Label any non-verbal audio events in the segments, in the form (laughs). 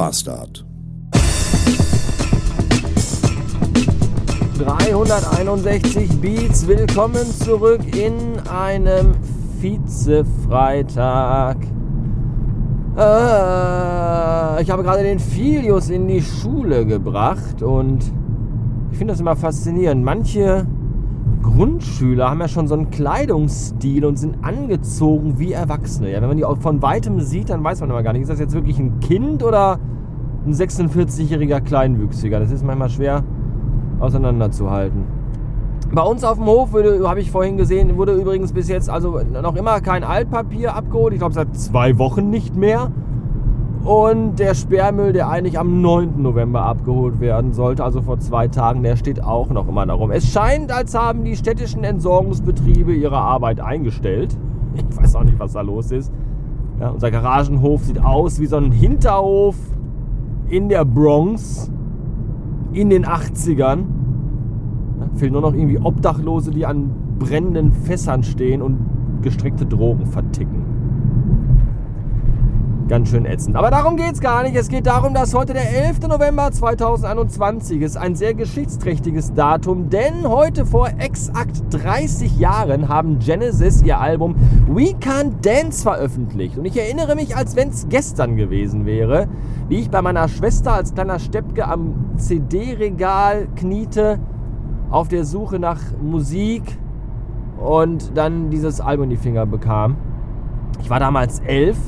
Bastard. 361 Beats, willkommen zurück in einem Vize-Freitag. Äh, ich habe gerade den Filius in die Schule gebracht und ich finde das immer faszinierend. Manche Grundschüler haben ja schon so einen Kleidungsstil und sind angezogen wie Erwachsene. Ja, wenn man die von weitem sieht, dann weiß man immer gar nicht, ist das jetzt wirklich ein Kind oder ein 46-jähriger Kleinwüchsiger. Das ist manchmal schwer auseinanderzuhalten. Bei uns auf dem Hof habe ich vorhin gesehen, wurde übrigens bis jetzt also noch immer kein Altpapier abgeholt. Ich glaube seit zwei Wochen nicht mehr. Und der Sperrmüll, der eigentlich am 9. November abgeholt werden sollte, also vor zwei Tagen, der steht auch noch immer darum. Es scheint, als haben die städtischen Entsorgungsbetriebe ihre Arbeit eingestellt. Ich weiß auch nicht, was da los ist. Ja, unser Garagenhof sieht aus wie so ein Hinterhof in der Bronx in den 80ern. Ja, fehlen nur noch irgendwie Obdachlose, die an brennenden Fässern stehen und gestreckte Drogen verticken. Ganz schön ätzend. Aber darum geht es gar nicht. Es geht darum, dass heute der 11. November 2021 ist. Ein sehr geschichtsträchtiges Datum, denn heute vor exakt 30 Jahren haben Genesis ihr Album We Can't Dance veröffentlicht. Und ich erinnere mich, als wenn es gestern gewesen wäre, wie ich bei meiner Schwester als kleiner Steppke am CD-Regal kniete, auf der Suche nach Musik und dann dieses Album in die Finger bekam. Ich war damals elf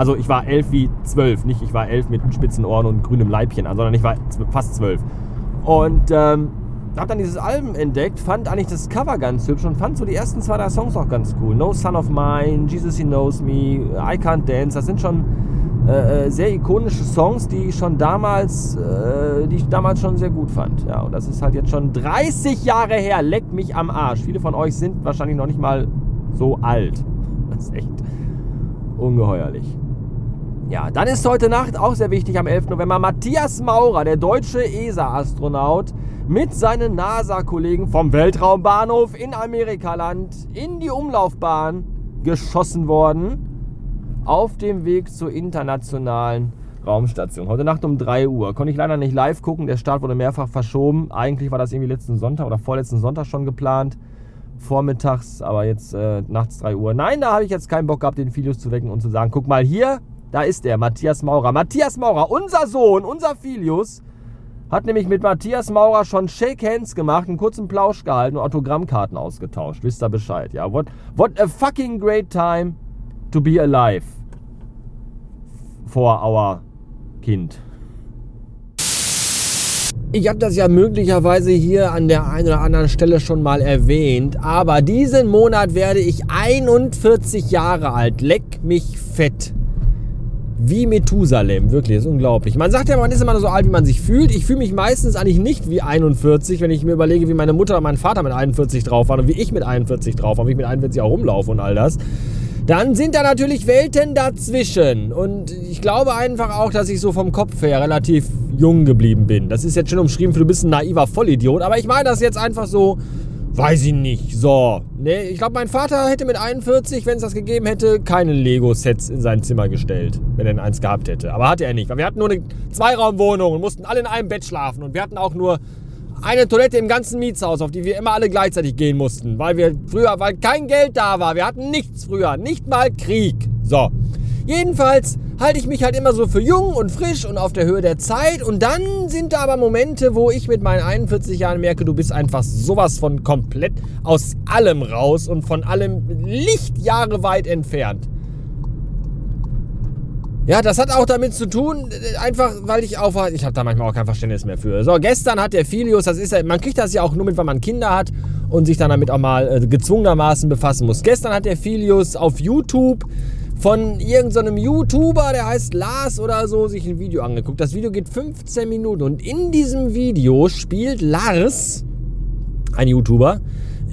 also ich war elf wie zwölf, nicht ich war elf mit spitzen Ohren und grünem Leibchen an, sondern ich war fast zwölf. Und ähm, habe dann dieses Album entdeckt, fand eigentlich das Cover ganz hübsch und fand so die ersten zwei, drei Songs auch ganz cool. No Son of Mine, Jesus He Knows Me, I Can't Dance, das sind schon äh, äh, sehr ikonische Songs, die ich schon damals, äh, die ich damals schon sehr gut fand. Ja, und das ist halt jetzt schon 30 Jahre her. Leck mich am Arsch. Viele von euch sind wahrscheinlich noch nicht mal so alt. Das ist echt ungeheuerlich. Ja, dann ist heute Nacht auch sehr wichtig am 11. November Matthias Maurer, der deutsche ESA-Astronaut, mit seinen NASA-Kollegen vom Weltraumbahnhof in Amerikaland in die Umlaufbahn geschossen worden auf dem Weg zur internationalen Raumstation. Heute Nacht um 3 Uhr. Konnte ich leider nicht live gucken. Der Start wurde mehrfach verschoben. Eigentlich war das irgendwie letzten Sonntag oder vorletzten Sonntag schon geplant vormittags, aber jetzt äh, nachts 3 Uhr. Nein, da habe ich jetzt keinen Bock gehabt, den Filius zu wecken und zu sagen, guck mal hier, da ist er, Matthias Maurer. Matthias Maurer, unser Sohn, unser Filius, hat nämlich mit Matthias Maurer schon Shake Hands gemacht, einen kurzen Plausch gehalten und Autogrammkarten ausgetauscht. Wisst ihr Bescheid, ja? What, what a fucking great time to be alive for our Kind. Ich habe das ja möglicherweise hier an der einen oder anderen Stelle schon mal erwähnt, aber diesen Monat werde ich 41 Jahre alt. Leck mich fett. Wie Methusalem, wirklich, ist unglaublich. Man sagt ja, man ist immer so alt, wie man sich fühlt. Ich fühle mich meistens eigentlich nicht wie 41, wenn ich mir überlege, wie meine Mutter und mein Vater mit 41 drauf waren und wie ich mit 41 drauf war, wie ich mit 41 auch rumlaufe und all das dann sind da natürlich Welten dazwischen. Und ich glaube einfach auch, dass ich so vom Kopf her relativ jung geblieben bin. Das ist jetzt schon umschrieben für du bist ein naiver Vollidiot, aber ich meine das jetzt einfach so, weiß ich nicht. So, ne, ich glaube, mein Vater hätte mit 41, wenn es das gegeben hätte, keine Lego-Sets in sein Zimmer gestellt, wenn er eins gehabt hätte. Aber hatte er nicht, weil wir hatten nur eine Zweiraumwohnung und mussten alle in einem Bett schlafen und wir hatten auch nur eine Toilette im ganzen Mietshaus, auf die wir immer alle gleichzeitig gehen mussten, weil wir früher, weil kein Geld da war. Wir hatten nichts früher, nicht mal Krieg. So. Jedenfalls halte ich mich halt immer so für jung und frisch und auf der Höhe der Zeit. Und dann sind da aber Momente, wo ich mit meinen 41 Jahren merke, du bist einfach sowas von komplett aus allem raus und von allem Lichtjahre weit entfernt. Ja, das hat auch damit zu tun, einfach weil ich auch, ich habe da manchmal auch kein Verständnis mehr für. So, gestern hat der Filius, das ist ja, man kriegt das ja auch nur mit, wenn man Kinder hat und sich dann damit auch mal äh, gezwungenermaßen befassen muss. Gestern hat der Filius auf YouTube von irgendeinem so YouTuber, der heißt Lars oder so, sich ein Video angeguckt. Das Video geht 15 Minuten und in diesem Video spielt Lars, ein YouTuber,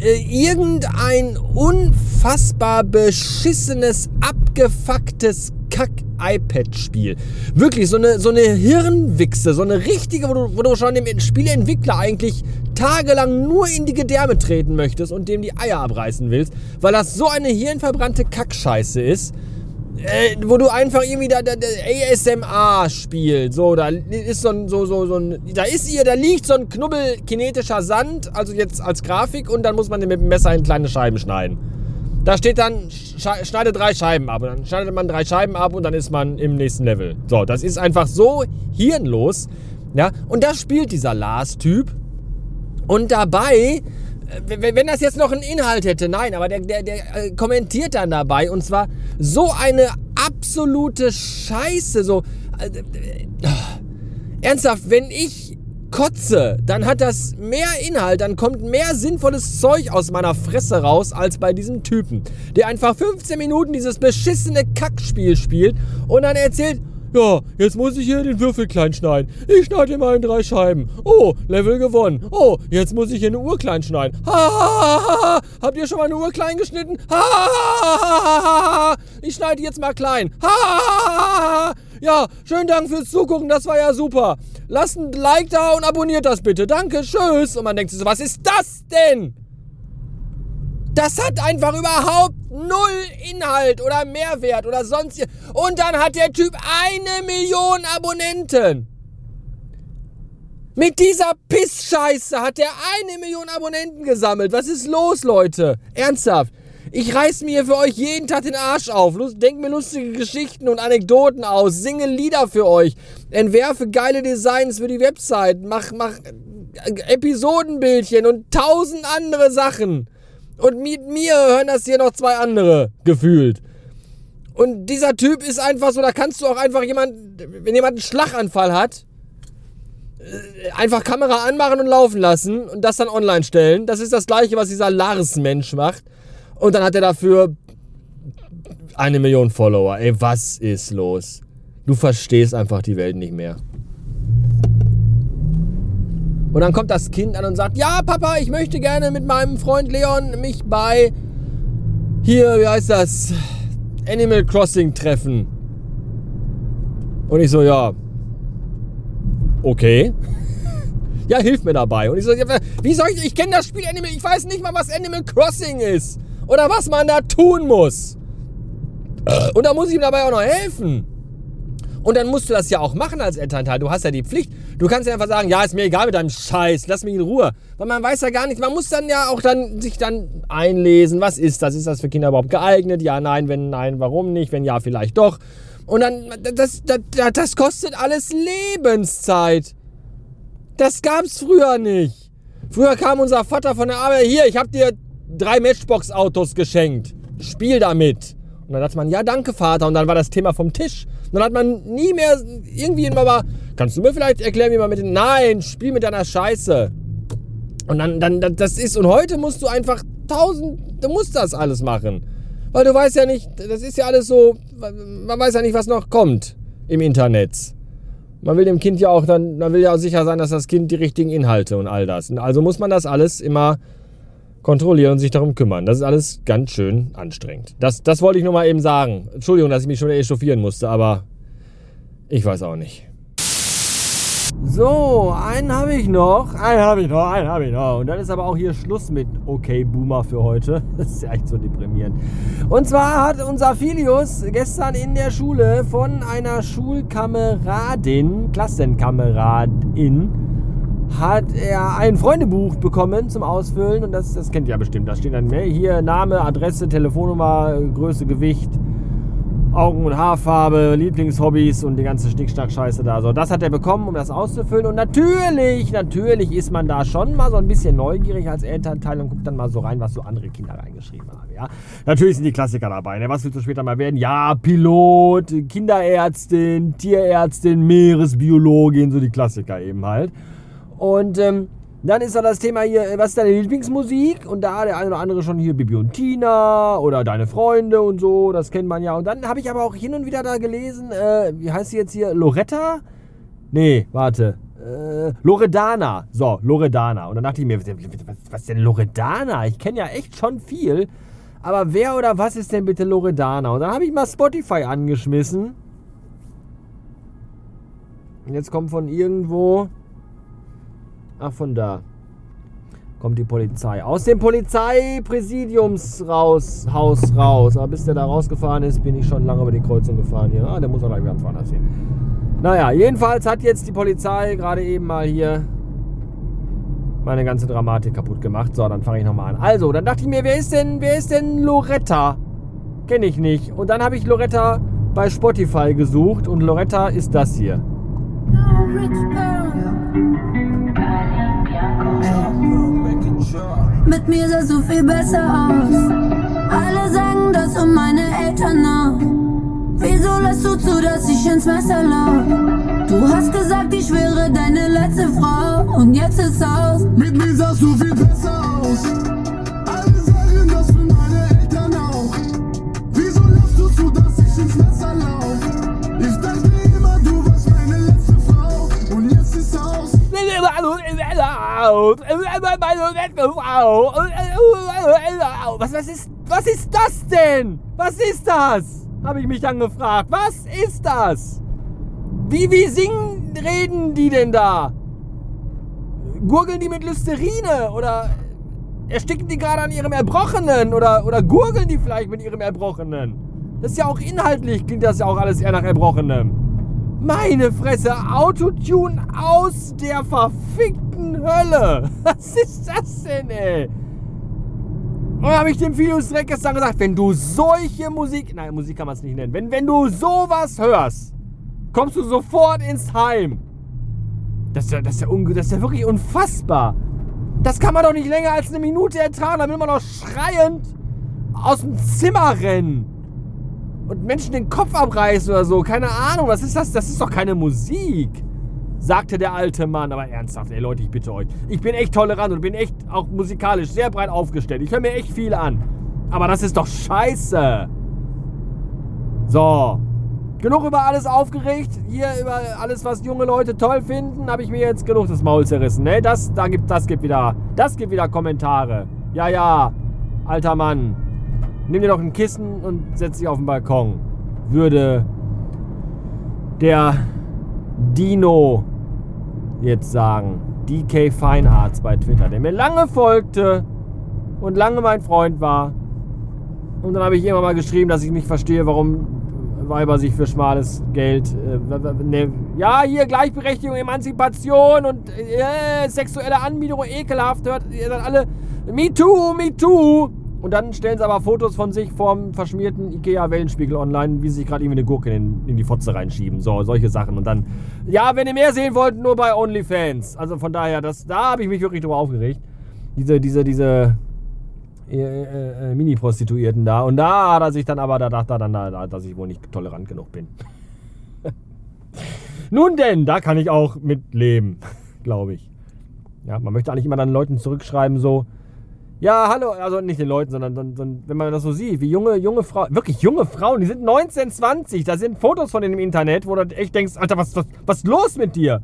äh, irgendein unfassbar beschissenes, abgefucktes Kack-iPad-Spiel. Wirklich, so eine, so eine Hirnwichse, so eine richtige, wo du, wo du schon dem Spieleentwickler eigentlich tagelang nur in die Gedärme treten möchtest und dem die Eier abreißen willst, weil das so eine hirnverbrannte Kackscheiße ist. Äh, wo du einfach irgendwie da, da, da ASMR spielst. So, da ist so ein, so, so, so ein, da ist ihr, da liegt so ein Knubbel kinetischer Sand, also jetzt als Grafik, und dann muss man den mit dem Messer in kleine Scheiben schneiden. Da steht dann, schneide drei Scheiben ab. Und dann schneidet man drei Scheiben ab und dann ist man im nächsten Level. So, das ist einfach so hirnlos. Ja, und da spielt dieser Lars-Typ. Und dabei wenn das jetzt noch einen Inhalt hätte, nein, aber der, der, der äh, kommentiert dann dabei und zwar so eine absolute Scheiße, so äh, äh, ernsthaft, wenn ich kotze, dann hat das mehr Inhalt, dann kommt mehr sinnvolles Zeug aus meiner Fresse raus als bei diesem Typen, der einfach 15 Minuten dieses beschissene Kackspiel spielt und dann erzählt, ja, jetzt muss ich hier den Würfel klein schneiden. Ich schneide ihn mal in drei Scheiben. Oh, Level gewonnen. Oh, jetzt muss ich hier eine Uhr klein schneiden. Ha, ha, ha, ha. Habt ihr schon mal eine Uhr klein geschnitten? Ha, ha, ha, ha, ha. Ich schneide jetzt mal klein. Ha, ha, ha, ha. Ja, schönen Dank fürs Zugucken, das war ja super. Lasst ein Like da und abonniert das bitte. Danke, tschüss. Und man denkt sich so, was ist das denn? Das hat einfach überhaupt null Inhalt oder Mehrwert oder sonst. Und dann hat der Typ eine Million Abonnenten. Mit dieser Pissscheiße hat er eine Million Abonnenten gesammelt. Was ist los, Leute? Ernsthaft. Ich reiß mir für euch jeden Tag den Arsch auf, denk mir lustige Geschichten und Anekdoten aus, singe Lieder für euch, entwerfe geile Designs für die Website, mach, mach Episodenbildchen und tausend andere Sachen. Und mit mir hören das hier noch zwei andere, gefühlt. Und dieser Typ ist einfach so, da kannst du auch einfach jemand, wenn jemand einen Schlaganfall hat, äh, einfach Kamera anmachen und laufen lassen und das dann online stellen. Das ist das gleiche, was dieser Lars-Mensch macht. Und dann hat er dafür eine Million Follower. Ey, was ist los? Du verstehst einfach die Welt nicht mehr. Und dann kommt das Kind an und sagt, ja, Papa, ich möchte gerne mit meinem Freund Leon mich bei hier, wie heißt das, Animal Crossing treffen. Und ich so, ja, okay. (laughs) ja, hilf mir dabei. Und ich so, wie soll ich, ich kenne das Spiel Animal, ich weiß nicht mal, was Animal Crossing ist. Oder was man da tun muss. Und da muss ich ihm dabei auch noch helfen. Und dann musst du das ja auch machen als Elternteil. Du hast ja die Pflicht. Du kannst ja einfach sagen, ja, ist mir egal mit deinem Scheiß, lass mich in Ruhe. Weil man weiß ja gar nicht, man muss dann ja auch dann sich dann einlesen, was ist das? Ist das für Kinder überhaupt geeignet? Ja, nein, wenn nein, warum nicht? Wenn ja, vielleicht doch. Und dann, das, das, das kostet alles Lebenszeit. Das gab's früher nicht. Früher kam unser Vater von der Arbeit, hier, ich hab dir drei Matchbox-Autos geschenkt. Spiel damit. Und dann dachte man, ja, danke, Vater. Und dann war das Thema vom Tisch. Dann hat man nie mehr irgendwie immer kannst du mir vielleicht erklären, wie man mit den, nein, spiel mit deiner Scheiße. Und dann, dann, das ist, und heute musst du einfach tausend, du musst das alles machen. Weil du weißt ja nicht, das ist ja alles so, man weiß ja nicht, was noch kommt im Internet. Man will dem Kind ja auch dann, man will ja auch sicher sein, dass das Kind die richtigen Inhalte und all das. Also muss man das alles immer kontrollieren und sich darum kümmern. Das ist alles ganz schön anstrengend. Das, das wollte ich nur mal eben sagen. Entschuldigung, dass ich mich schon echauffieren musste, aber ich weiß auch nicht. So, einen habe ich noch. Einen habe ich noch, einen habe ich noch. Und dann ist aber auch hier Schluss mit Okay Boomer für heute. (laughs) Das ist ja echt so deprimierend. Und zwar hat unser Filius gestern in der Schule von einer Schulkameradin, Klassenkameradin, hat er ein Freundebuch bekommen zum Ausfüllen und das, das kennt ihr ja bestimmt. Da steht dann hier Name, Adresse, Telefonnummer, Größe, Gewicht, Augen- und Haarfarbe, Lieblingshobbys und die ganze Schnickschnack-Scheiße da. So, das hat er bekommen, um das auszufüllen. Und natürlich, natürlich ist man da schon mal so ein bisschen neugierig als Elternteil und guckt dann mal so rein, was so andere Kinder reingeschrieben haben. Ja? Natürlich sind die Klassiker dabei. Ne? Was willst du später mal werden? Ja, Pilot, Kinderärztin, Tierärztin, Meeresbiologin, so die Klassiker eben halt. Und ähm, dann ist da das Thema hier, was ist deine Lieblingsmusik? Und da der eine oder andere schon hier Bibi und Tina oder deine Freunde und so, das kennt man ja. Und dann habe ich aber auch hin und wieder da gelesen, äh, wie heißt sie jetzt hier? Loretta? Nee, warte. Äh, Loredana. So, Loredana. Und dann dachte ich mir, was, was denn Loredana? Ich kenne ja echt schon viel. Aber wer oder was ist denn bitte Loredana? Und dann habe ich mal Spotify angeschmissen. Und jetzt kommt von irgendwo Ach, von da. kommt die Polizei. Aus dem Polizeipräsidiumshaus Haus raus. Aber bis der da rausgefahren ist, bin ich schon lange über die Kreuzung gefahren hier. Ah, der muss auch gleich ganz woanders hin. Naja, jedenfalls hat jetzt die Polizei gerade eben mal hier meine ganze Dramatik kaputt gemacht. So, dann fange ich nochmal an. Also, dann dachte ich mir, wer ist denn, wer ist denn Loretta? Kenne ich nicht. Und dann habe ich Loretta bei Spotify gesucht und Loretta ist das hier. Mit mir sahst du viel besser aus. Alle sagen das um meine Eltern nach. Wieso lässt du zu, dass ich ins Messer lauf? Du hast gesagt, ich wäre deine letzte Frau und jetzt ist aus. Mit mir sahst du viel besser aus. Was, was, ist, was ist das denn? Was ist das? Habe ich mich dann gefragt. Was ist das? Wie, wie singen, reden die denn da? Gurgeln die mit Listerine? Oder ersticken die gerade an ihrem Erbrochenen? Oder, oder gurgeln die vielleicht mit ihrem Erbrochenen? Das ist ja auch inhaltlich, klingt das ja auch alles eher nach Erbrochenem. Meine Fresse, Autotune aus der verfickten Hölle. (laughs) Was ist das denn, ey? Und habe ich dem Filius direkt gestern gesagt, wenn du solche Musik, nein, Musik kann man es nicht nennen, wenn, wenn du sowas hörst, kommst du sofort ins Heim. Das ist, ja, das, ist ja das ist ja wirklich unfassbar. Das kann man doch nicht länger als eine Minute ertragen, dann will man doch schreiend aus dem Zimmer rennen und Menschen den Kopf abreißen oder so. Keine Ahnung, was ist das? Das ist doch keine Musik. Sagte der alte Mann. Aber ernsthaft, ey Leute, ich bitte euch. Ich bin echt tolerant und bin echt auch musikalisch sehr breit aufgestellt. Ich höre mir echt viel an. Aber das ist doch scheiße. So. Genug über alles aufgeregt. Hier über alles, was junge Leute toll finden, habe ich mir jetzt genug das Maul zerrissen. Ne? Das, da gibt, das gibt wieder, das gibt wieder Kommentare. Ja, ja, alter Mann. Nimm dir doch ein Kissen und setz dich auf den Balkon. Würde der Dino jetzt sagen. DK Fine bei Twitter, der mir lange folgte und lange mein Freund war. Und dann habe ich immer mal geschrieben, dass ich nicht verstehe, warum Weiber sich für schmales Geld. Äh, ne, ja, hier Gleichberechtigung, Emanzipation und äh, sexuelle Anbiederung ekelhaft. Hört ihr dann alle Me too, me too. Und dann stellen sie aber Fotos von sich vorm verschmierten Ikea-Wellenspiegel online, wie sie sich gerade irgendwie eine Gurke in, in die Fotze reinschieben. So, solche Sachen. Und dann, ja, wenn ihr mehr sehen wollt, nur bei OnlyFans. Also von daher, das, da habe ich mich wirklich drüber aufgeregt. Diese, diese, diese äh, äh, äh, Mini-Prostituierten da. Und da hat er sich dann aber, da dachte dann, da, dass ich wohl nicht tolerant genug bin. (laughs) Nun denn, da kann ich auch mit leben, (laughs) glaube ich. Ja, man möchte eigentlich immer dann Leuten zurückschreiben, so, ja, hallo, also nicht den Leuten, sondern, sondern, wenn man das so sieht, wie junge, junge Frauen, wirklich junge Frauen, die sind 19, 20, da sind Fotos von denen im Internet, wo du echt denkst, Alter, was, was, was ist los mit dir?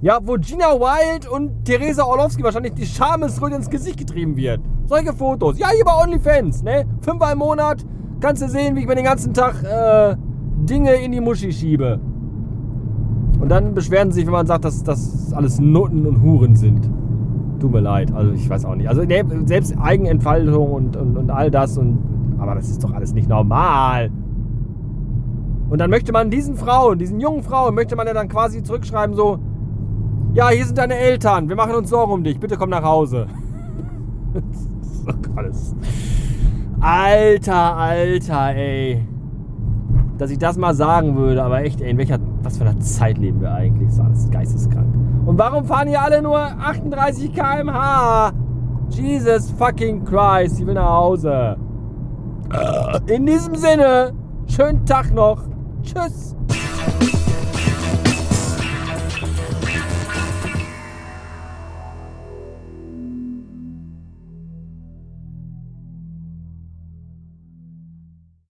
Ja, wo Gina Wild und Theresa Orlowski wahrscheinlich die Schamesröte ins Gesicht getrieben wird. Solche Fotos. Ja, hier bei OnlyFans, ne? Fünfmal im Monat kannst du sehen, wie ich mir den ganzen Tag äh, Dinge in die Muschi schiebe. Und dann beschweren sie sich, wenn man sagt, dass das alles Nutten und Huren sind. Tut mir leid, also ich weiß auch nicht. Also ne, selbst Eigenentfaltung und, und, und all das und. Aber das ist doch alles nicht normal. Und dann möchte man diesen Frauen, diesen jungen Frauen, möchte man ja dann quasi zurückschreiben, so, ja, hier sind deine Eltern, wir machen uns Sorgen um dich, bitte komm nach Hause. (laughs) das ist. Alter, Alter, ey. Dass ich das mal sagen würde, aber echt, ey, in welcher, was für einer Zeit leben wir eigentlich? Das ist alles geisteskrank. Und warum fahren hier alle nur 38 km/h? Jesus fucking Christ, ich will nach Hause. In diesem Sinne, schönen Tag noch. Tschüss.